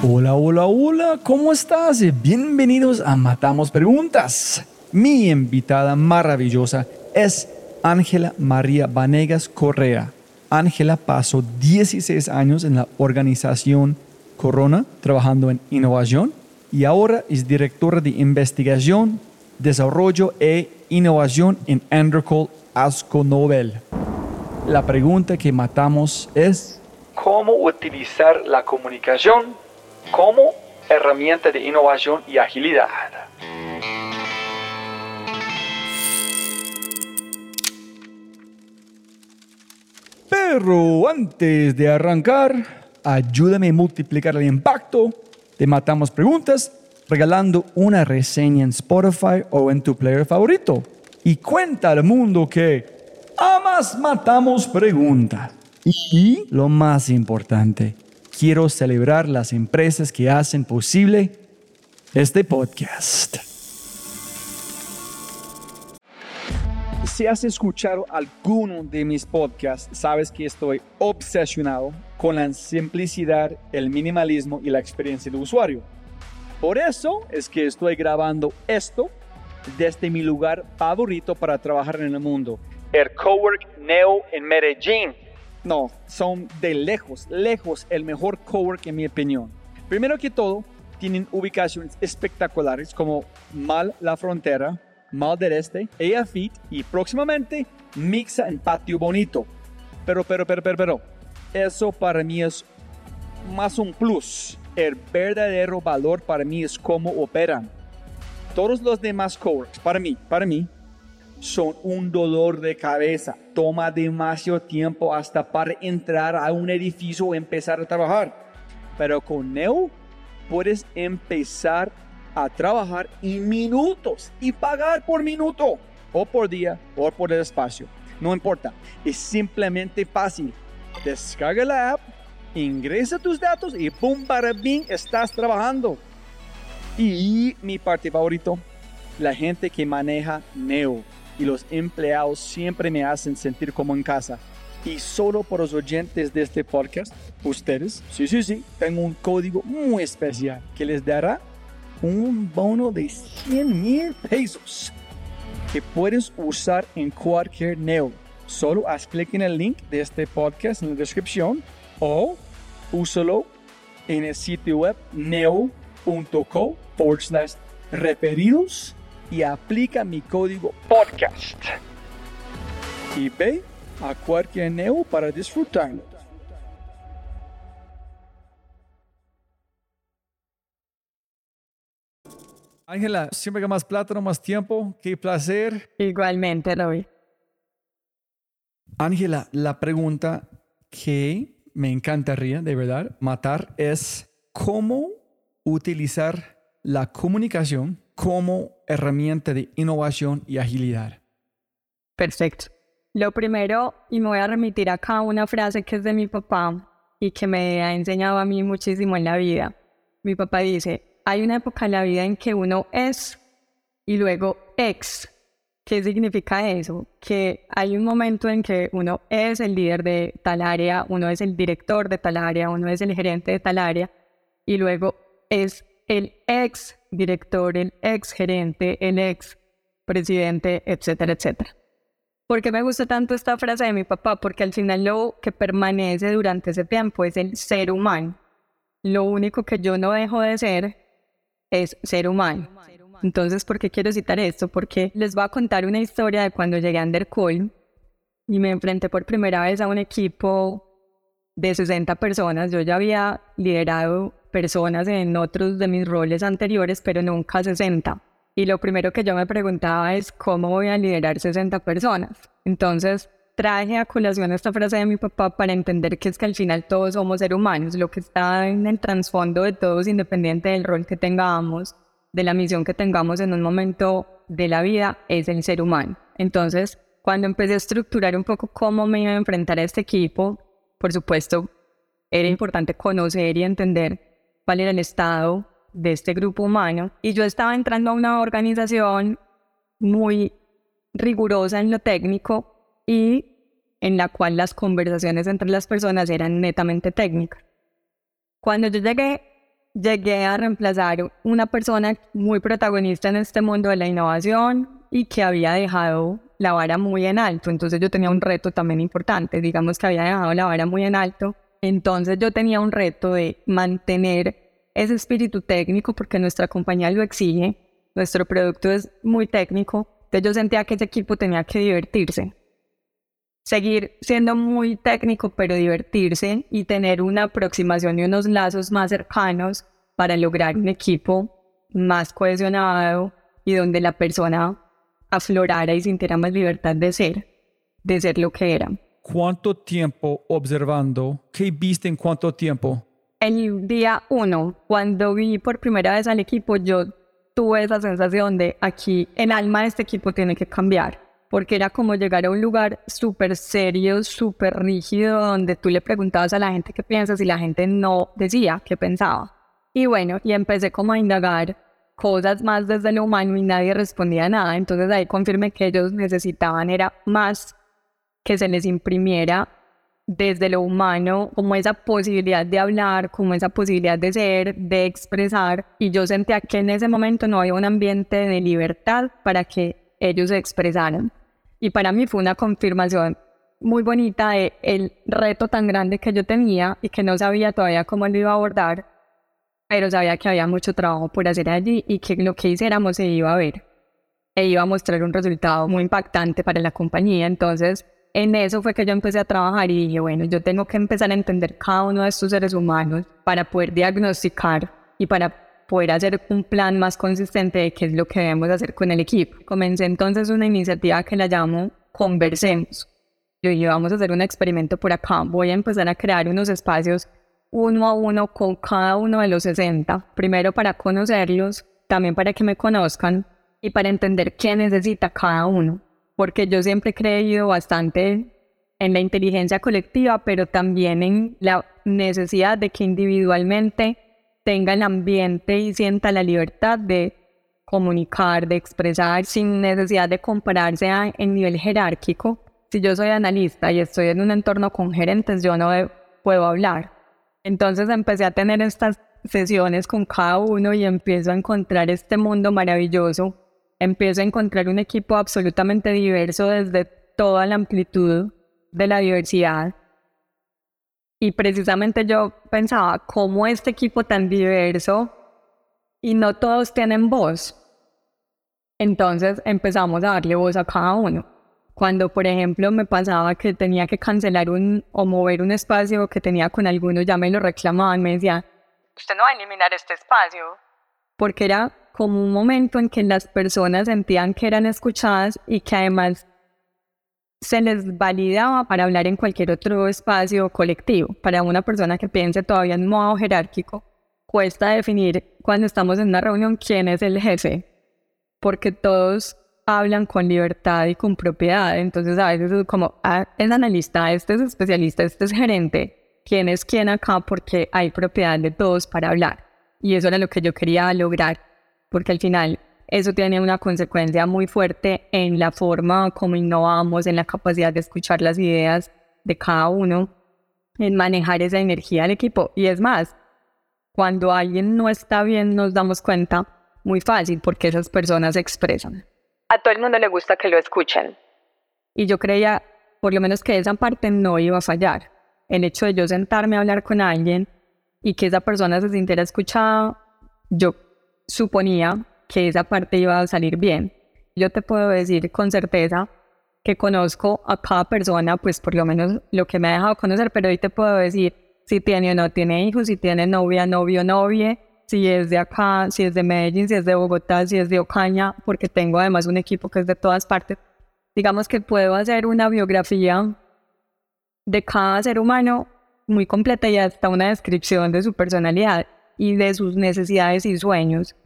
Hola, hola, hola, ¿cómo estás? Bienvenidos a Matamos Preguntas. Mi invitada maravillosa es Ángela María Vanegas Correa. Ángela pasó 16 años en la organización Corona trabajando en innovación y ahora es directora de investigación, desarrollo e innovación en Androcol Asco Nobel. La pregunta que matamos es ¿Cómo utilizar la comunicación como herramienta de innovación y agilidad. Pero antes de arrancar, ayúdame a multiplicar el impacto de Matamos Preguntas regalando una reseña en Spotify o en tu player favorito. Y cuenta al mundo que amas Matamos Preguntas. Y lo más importante, quiero celebrar las empresas que hacen posible este podcast. Si has escuchado alguno de mis podcasts, sabes que estoy obsesionado con la simplicidad, el minimalismo y la experiencia de usuario. Por eso es que estoy grabando esto desde mi lugar favorito para trabajar en el mundo, el Cowork Neo en Medellín no, son de lejos, lejos el mejor cowork en mi opinión. Primero que todo, tienen ubicaciones espectaculares como Mal La Frontera, Mal del Este, EAFIT y próximamente Mixa en Patio Bonito. Pero, pero, pero, pero, pero, eso para mí es más un plus. El verdadero valor para mí es cómo operan. Todos los demás coworks, para mí, para mí, son un dolor de cabeza. Toma demasiado tiempo hasta para entrar a un edificio o empezar a trabajar. Pero con Neo puedes empezar a trabajar en minutos y pagar por minuto o por día o por el espacio. No importa, es simplemente fácil. Descarga la app, ingresa tus datos y ¡pum! para bien estás trabajando. Y mi parte favorito, la gente que maneja Neo y los empleados siempre me hacen sentir como en casa. Y solo por los oyentes de este podcast, ustedes, sí, sí, sí, tengo un código muy especial que les dará un bono de 100 mil pesos que puedes usar en cualquier Neo. Solo haz clic en el link de este podcast en la descripción o úsalo en el sitio web neo.co referidos y aplica mi código podcast. Y ve a cualquier Neo para disfrutarlo. Ángela, siempre que más plátano, más tiempo. Qué placer. Igualmente, Robbie. Ángela, la pregunta que me encantaría de verdad matar es cómo utilizar la comunicación como herramienta de innovación y agilidad? Perfecto. Lo primero, y me voy a remitir acá a una frase que es de mi papá y que me ha enseñado a mí muchísimo en la vida. Mi papá dice, hay una época en la vida en que uno es y luego ex. ¿Qué significa eso? Que hay un momento en que uno es el líder de tal área, uno es el director de tal área, uno es el gerente de tal área y luego es el ex director, el ex gerente, el ex presidente, etcétera, etcétera. ¿Por qué me gusta tanto esta frase de mi papá? Porque al final lo que permanece durante ese tiempo es el ser humano. Lo único que yo no dejo de ser es ser humano. Entonces, ¿por qué quiero citar esto? Porque les voy a contar una historia de cuando llegué a Undercool y me enfrenté por primera vez a un equipo de 60 personas. Yo ya había liderado personas en otros de mis roles anteriores, pero nunca 60. Y lo primero que yo me preguntaba es cómo voy a liderar 60 personas. Entonces, traje a colación esta frase de mi papá para entender que es que al final todos somos seres humanos, lo que está en el trasfondo de todos, independiente del rol que tengamos, de la misión que tengamos en un momento de la vida, es el ser humano. Entonces, cuando empecé a estructurar un poco cómo me iba a enfrentar a este equipo, por supuesto, era importante conocer y entender cuál era el estado de este grupo humano. Y yo estaba entrando a una organización muy rigurosa en lo técnico y en la cual las conversaciones entre las personas eran netamente técnicas. Cuando yo llegué, llegué a reemplazar una persona muy protagonista en este mundo de la innovación y que había dejado la vara muy en alto. Entonces yo tenía un reto también importante, digamos que había dejado la vara muy en alto. Entonces yo tenía un reto de mantener ese espíritu técnico porque nuestra compañía lo exige, nuestro producto es muy técnico, entonces yo sentía que ese equipo tenía que divertirse. Seguir siendo muy técnico, pero divertirse y tener una aproximación y unos lazos más cercanos para lograr un equipo más cohesionado y donde la persona aflorara y sintiera más libertad de ser, de ser lo que era. ¿Cuánto tiempo observando? ¿Qué viste en cuánto tiempo? El día uno, cuando vi por primera vez al equipo, yo tuve esa sensación de aquí el alma de este equipo tiene que cambiar, porque era como llegar a un lugar súper serio, súper rígido, donde tú le preguntabas a la gente qué piensas y la gente no decía qué pensaba. Y bueno, y empecé como a indagar cosas más desde lo humano y nadie respondía nada. Entonces ahí confirmé que ellos necesitaban era más que se les imprimiera desde lo humano como esa posibilidad de hablar, como esa posibilidad de ser, de expresar. Y yo sentía que en ese momento no había un ambiente de libertad para que ellos se expresaran. Y para mí fue una confirmación muy bonita de el reto tan grande que yo tenía y que no sabía todavía cómo lo iba a abordar pero sabía que había mucho trabajo por hacer allí y que lo que hiciéramos se iba a ver e iba a mostrar un resultado muy impactante para la compañía. Entonces, en eso fue que yo empecé a trabajar y dije, bueno, yo tengo que empezar a entender cada uno de estos seres humanos para poder diagnosticar y para poder hacer un plan más consistente de qué es lo que debemos hacer con el equipo. Comencé entonces una iniciativa que la llamo Conversemos. Yo dije, vamos a hacer un experimento por acá, voy a empezar a crear unos espacios uno a uno con cada uno de los 60, primero para conocerlos, también para que me conozcan y para entender qué necesita cada uno, porque yo siempre he creído bastante en la inteligencia colectiva, pero también en la necesidad de que individualmente tenga el ambiente y sienta la libertad de comunicar, de expresar, sin necesidad de compararse en nivel jerárquico. Si yo soy analista y estoy en un entorno con gerentes, yo no puedo hablar entonces empecé a tener estas sesiones con cada uno y empiezo a encontrar este mundo maravilloso. Empiezo a encontrar un equipo absolutamente diverso desde toda la amplitud de la diversidad. Y precisamente yo pensaba, ¿cómo este equipo tan diverso y no todos tienen voz? Entonces empezamos a darle voz a cada uno. Cuando, por ejemplo, me pasaba que tenía que cancelar un o mover un espacio que tenía con alguno, ya me lo reclamaban, me decían, usted no va a eliminar este espacio. Porque era como un momento en que las personas sentían que eran escuchadas y que además se les validaba para hablar en cualquier otro espacio colectivo. Para una persona que piense todavía en modo jerárquico, cuesta definir cuando estamos en una reunión quién es el jefe, porque todos hablan con libertad y con propiedad. Entonces a veces es como, ah, es analista, este es especialista, este es gerente, quién es quién acá porque hay propiedad de todos para hablar. Y eso era lo que yo quería lograr, porque al final eso tiene una consecuencia muy fuerte en la forma como innovamos, en la capacidad de escuchar las ideas de cada uno, en manejar esa energía del equipo. Y es más, cuando alguien no está bien nos damos cuenta muy fácil porque esas personas se expresan a todo el mundo le gusta que lo escuchen. Y yo creía, por lo menos, que esa parte no iba a fallar. El hecho de yo sentarme a hablar con alguien y que esa persona se sintiera escuchada, yo suponía que esa parte iba a salir bien. Yo te puedo decir con certeza que conozco a cada persona, pues por lo menos lo que me ha dejado conocer, pero hoy te puedo decir si tiene o no tiene hijos, si tiene novia, novio, novia, si es de acá, si es de Medellín, si es de Bogotá, si es de Ocaña, porque tengo además un equipo que es de todas partes. digamos que puedo hacer una biografía de cada ser humano muy completa y hasta una descripción de su personalidad y de sus necesidades y sueños.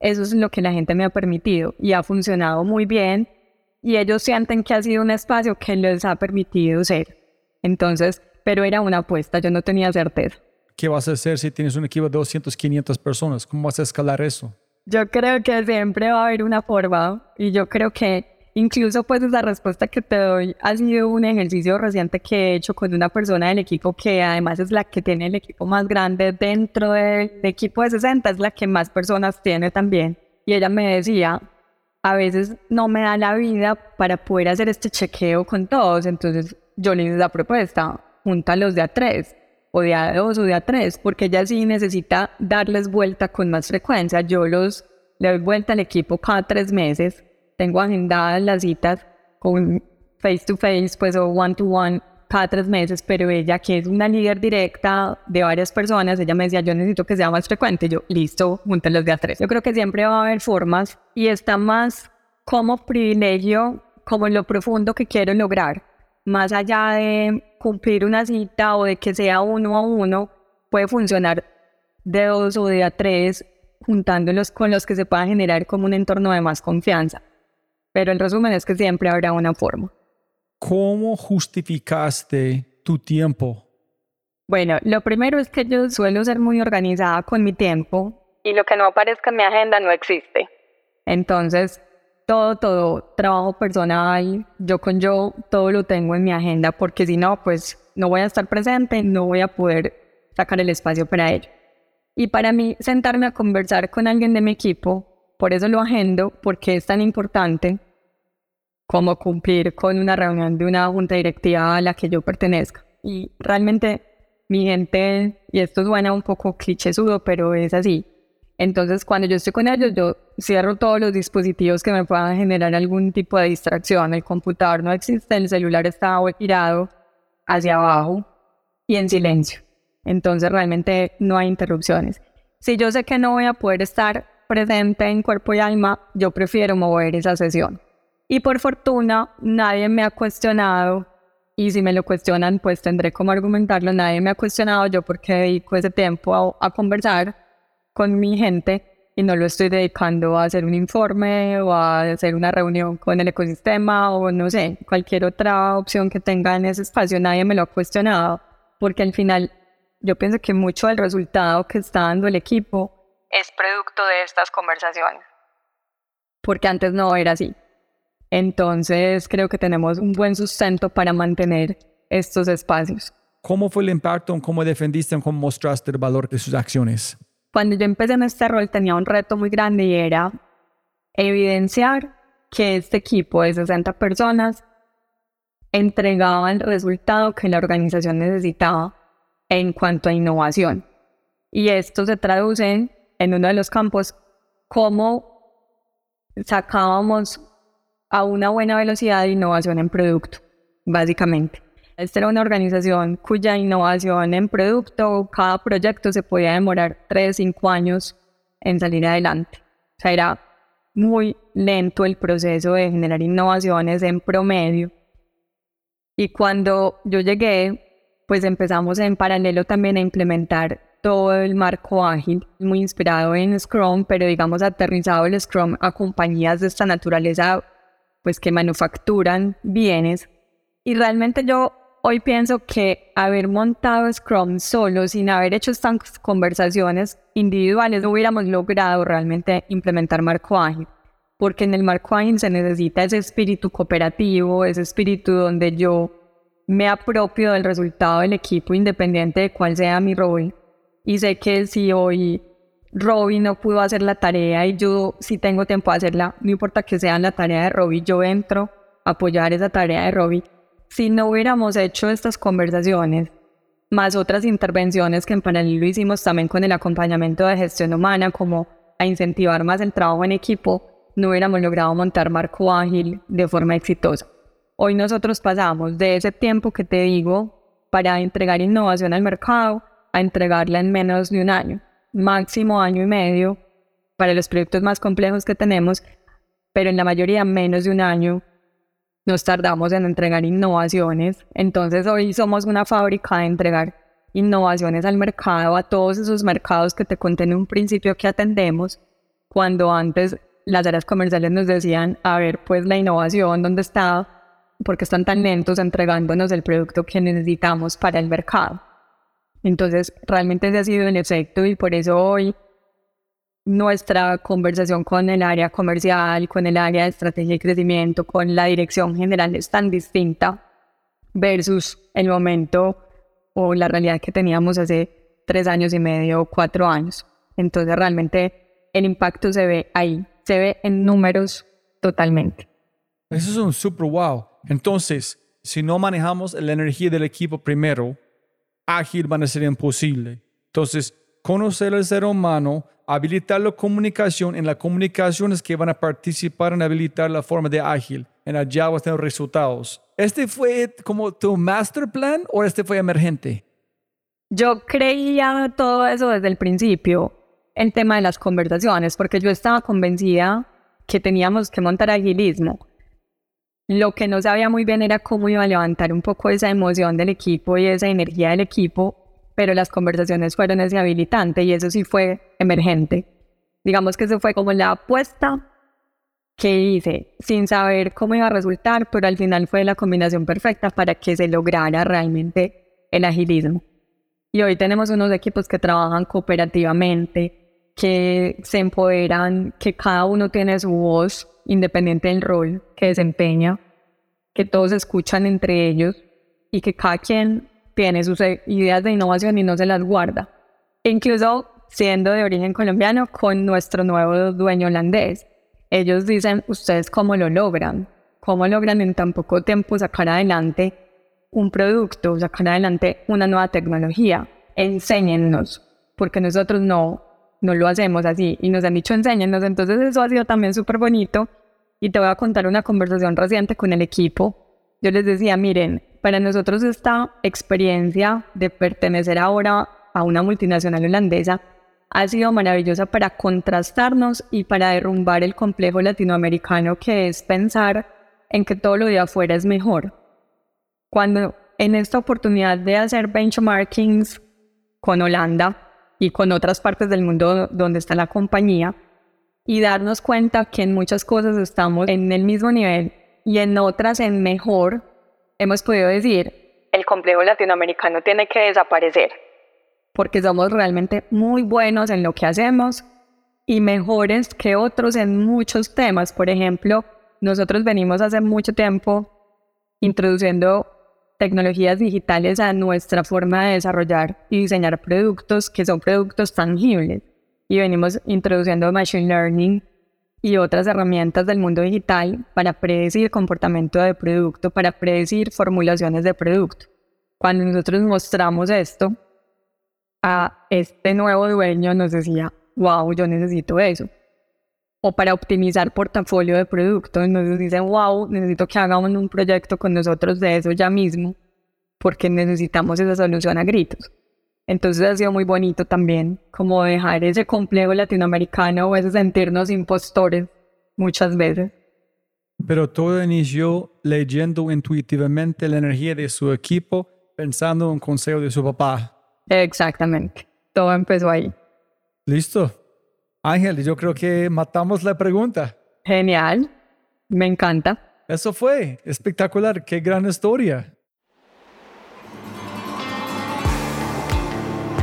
Eso es lo que la gente me ha permitido y ha funcionado muy bien y ellos sienten que ha sido un espacio que les ha permitido ser. Entonces, pero era una apuesta, yo no tenía certeza. ¿Qué vas a hacer si tienes un equipo de 200, 500 personas? ¿Cómo vas a escalar eso? Yo creo que siempre va a haber una forma y yo creo que incluso pues esa respuesta que te doy ha sido un ejercicio reciente que he hecho con una persona del equipo que además es la que tiene el equipo más grande dentro del equipo de 60, es la que más personas tiene también. Y ella me decía, a veces no me da la vida para poder hacer este chequeo con todos, entonces yo le hice la propuesta, júntalos de a tres o de a dos o de a tres, porque ella sí necesita darles vuelta con más frecuencia. Yo los le doy vuelta al equipo cada tres meses, tengo agendadas las citas con face to face, pues o one to one cada tres meses, pero ella que es una líder directa de varias personas, ella me decía, yo necesito que sea más frecuente, yo, listo, júntenlos de a tres. Yo creo que siempre va a haber formas y está más como privilegio, como lo profundo que quiero lograr, más allá de cumplir una cita o de que sea uno a uno, puede funcionar de dos o de a tres, juntándolos con los que se pueda generar como un entorno de más confianza. Pero el resumen es que siempre habrá una forma. ¿Cómo justificaste tu tiempo? Bueno, lo primero es que yo suelo ser muy organizada con mi tiempo y lo que no aparezca en mi agenda no existe. Entonces, todo, todo, trabajo personal, yo con yo, todo lo tengo en mi agenda, porque si no, pues no voy a estar presente, no voy a poder sacar el espacio para ello. Y para mí, sentarme a conversar con alguien de mi equipo, por eso lo agendo, porque es tan importante como cumplir con una reunión de una junta directiva a la que yo pertenezca. Y realmente mi gente, y esto suena un poco clichésudo, pero es así, entonces, cuando yo estoy con ellos, yo cierro todos los dispositivos que me puedan generar algún tipo de distracción. El computador no existe, el celular está girado hacia abajo y en silencio. Entonces, realmente no hay interrupciones. Si yo sé que no voy a poder estar presente en cuerpo y alma, yo prefiero mover esa sesión. Y por fortuna, nadie me ha cuestionado y si me lo cuestionan, pues tendré como argumentarlo. Nadie me ha cuestionado yo porque dedico ese tiempo a, a conversar con mi gente y no lo estoy dedicando a hacer un informe o a hacer una reunión con el ecosistema o no sé, cualquier otra opción que tenga en ese espacio, nadie me lo ha cuestionado, porque al final yo pienso que mucho del resultado que está dando el equipo es producto de estas conversaciones, porque antes no era así. Entonces creo que tenemos un buen sustento para mantener estos espacios. ¿Cómo fue el impacto? ¿Cómo defendiste? ¿Cómo mostraste el valor de sus acciones? Cuando yo empecé en este rol tenía un reto muy grande y era evidenciar que este equipo de 60 personas entregaba el resultado que la organización necesitaba en cuanto a innovación. Y esto se traduce en uno de los campos cómo sacábamos a una buena velocidad de innovación en producto, básicamente. Esta era una organización cuya innovación en producto, cada proyecto se podía demorar 3, 5 años en salir adelante. O sea, era muy lento el proceso de generar innovaciones en promedio. Y cuando yo llegué, pues empezamos en paralelo también a implementar todo el marco ágil, muy inspirado en Scrum, pero digamos aterrizado el Scrum a compañías de esta naturaleza, pues que manufacturan bienes. Y realmente yo hoy pienso que haber montado Scrum solo, sin haber hecho estas conversaciones individuales, no hubiéramos logrado realmente implementar Marco Ágil. Porque en el Marco Ágil se necesita ese espíritu cooperativo, ese espíritu donde yo me apropio del resultado del equipo independiente de cuál sea mi rol. Y sé que si hoy Robin no pudo hacer la tarea y yo sí tengo tiempo a hacerla, no importa que sea la tarea de Robin, yo entro a apoyar esa tarea de Robin si no hubiéramos hecho estas conversaciones, más otras intervenciones que en paralelo hicimos también con el acompañamiento de gestión humana, como a incentivar más el trabajo en equipo, no hubiéramos logrado montar Marco Ágil de forma exitosa. Hoy nosotros pasamos de ese tiempo que te digo para entregar innovación al mercado a entregarla en menos de un año, máximo año y medio para los proyectos más complejos que tenemos, pero en la mayoría menos de un año nos tardamos en entregar innovaciones. Entonces hoy somos una fábrica de entregar innovaciones al mercado, a todos esos mercados que te conté en un principio que atendemos, cuando antes las áreas comerciales nos decían, a ver, pues la innovación, ¿dónde está? Porque están tan lentos entregándonos el producto que necesitamos para el mercado. Entonces, realmente ese ha sido el efecto y por eso hoy nuestra conversación con el área comercial, con el área de estrategia y crecimiento, con la dirección general es tan distinta versus el momento o la realidad que teníamos hace tres años y medio o cuatro años. Entonces realmente el impacto se ve ahí, se ve en números totalmente. Eso es un super wow. Entonces, si no manejamos la energía del equipo primero, ágil van a ser imposible. Entonces, conocer al ser humano, habilitar la comunicación, en la comunicación es que van a participar en habilitar la forma de ágil, en allá vas a resultados. ¿Este fue como tu master plan o este fue emergente? Yo creía todo eso desde el principio, el tema de las conversaciones, porque yo estaba convencida que teníamos que montar agilismo. Lo que no sabía muy bien era cómo iba a levantar un poco esa emoción del equipo y esa energía del equipo pero las conversaciones fueron ese habilitante y eso sí fue emergente. Digamos que eso fue como la apuesta que hice sin saber cómo iba a resultar, pero al final fue la combinación perfecta para que se lograra realmente el agilismo. Y hoy tenemos unos equipos que trabajan cooperativamente, que se empoderan, que cada uno tiene su voz independiente del rol que desempeña, que todos escuchan entre ellos y que cada quien tiene sus ideas de innovación y no se las guarda. Incluso siendo de origen colombiano, con nuestro nuevo dueño holandés. Ellos dicen, ¿ustedes cómo lo logran? ¿Cómo logran en tan poco tiempo sacar adelante un producto, sacar adelante una nueva tecnología? Enséñennos, porque nosotros no, no lo hacemos así y nos han dicho enséñennos. Entonces eso ha sido también súper bonito y te voy a contar una conversación reciente con el equipo. Yo les decía, miren, para nosotros esta experiencia de pertenecer ahora a una multinacional holandesa ha sido maravillosa para contrastarnos y para derrumbar el complejo latinoamericano que es pensar en que todo lo de afuera es mejor. Cuando en esta oportunidad de hacer benchmarkings con Holanda y con otras partes del mundo donde está la compañía y darnos cuenta que en muchas cosas estamos en el mismo nivel y en otras en mejor, hemos podido decir, el complejo latinoamericano tiene que desaparecer, porque somos realmente muy buenos en lo que hacemos y mejores que otros en muchos temas. Por ejemplo, nosotros venimos hace mucho tiempo introduciendo tecnologías digitales a nuestra forma de desarrollar y diseñar productos que son productos tangibles. Y venimos introduciendo machine learning y otras herramientas del mundo digital para predecir comportamiento de producto, para predecir formulaciones de producto. Cuando nosotros mostramos esto, a este nuevo dueño nos decía, wow, yo necesito eso. O para optimizar portafolio de productos, nos dicen, wow, necesito que hagamos un proyecto con nosotros de eso ya mismo, porque necesitamos esa solución a gritos. Entonces ha sido muy bonito también, como dejar ese complejo latinoamericano o ese sentirnos impostores muchas veces. Pero todo inició leyendo intuitivamente la energía de su equipo, pensando en un consejo de su papá. Exactamente, todo empezó ahí. Listo. Ángel, yo creo que matamos la pregunta. Genial, me encanta. Eso fue espectacular, qué gran historia.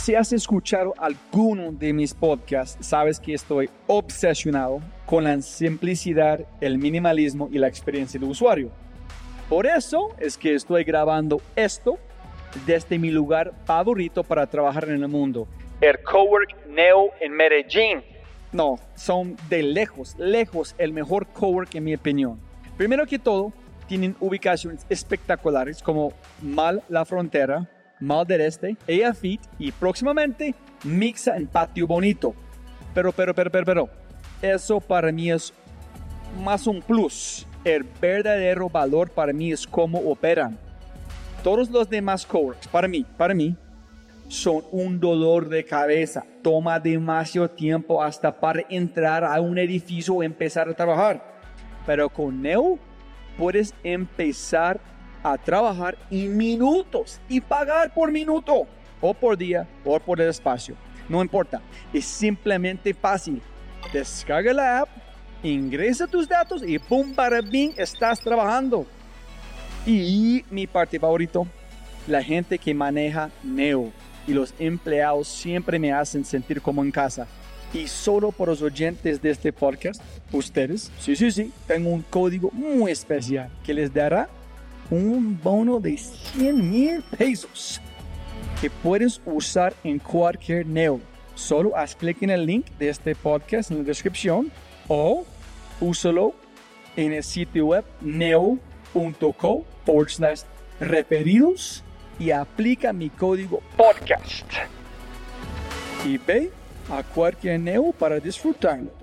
Si has escuchado alguno de mis podcasts, sabes que estoy obsesionado con la simplicidad, el minimalismo y la experiencia de usuario. Por eso es que estoy grabando esto desde mi lugar favorito para trabajar en el mundo, el Cowork Neo en Medellín. No, son de lejos, lejos el mejor cowork en mi opinión. Primero que todo, tienen ubicaciones espectaculares como Mal La Frontera, Mal del Este, Ella Fit y próximamente Mixa en Patio Bonito. Pero, pero, pero, pero, pero, eso para mí es más un plus. El verdadero valor para mí es cómo operan. Todos los demás coworks, para mí, para mí, son un dolor de cabeza. Toma demasiado tiempo hasta para entrar a un edificio o empezar a trabajar. Pero con Neo puedes empezar a trabajar en minutos y pagar por minuto o por día o por el espacio. No importa, es simplemente fácil. Descarga la app, ingresa tus datos y ¡pum! para bien estás trabajando. Y mi parte favorito, la gente que maneja Neo y los empleados siempre me hacen sentir como en casa. Y solo por los oyentes de este podcast, ustedes, sí, sí, sí, tengo un código muy especial que les dará un bono de 100 mil pesos que puedes usar en cualquier Neo. Solo haz clic en el link de este podcast en la descripción o úsalo en el sitio web neo.co referidos y aplica mi código podcast. Y ve a cualquier Neo para disfrutarlo.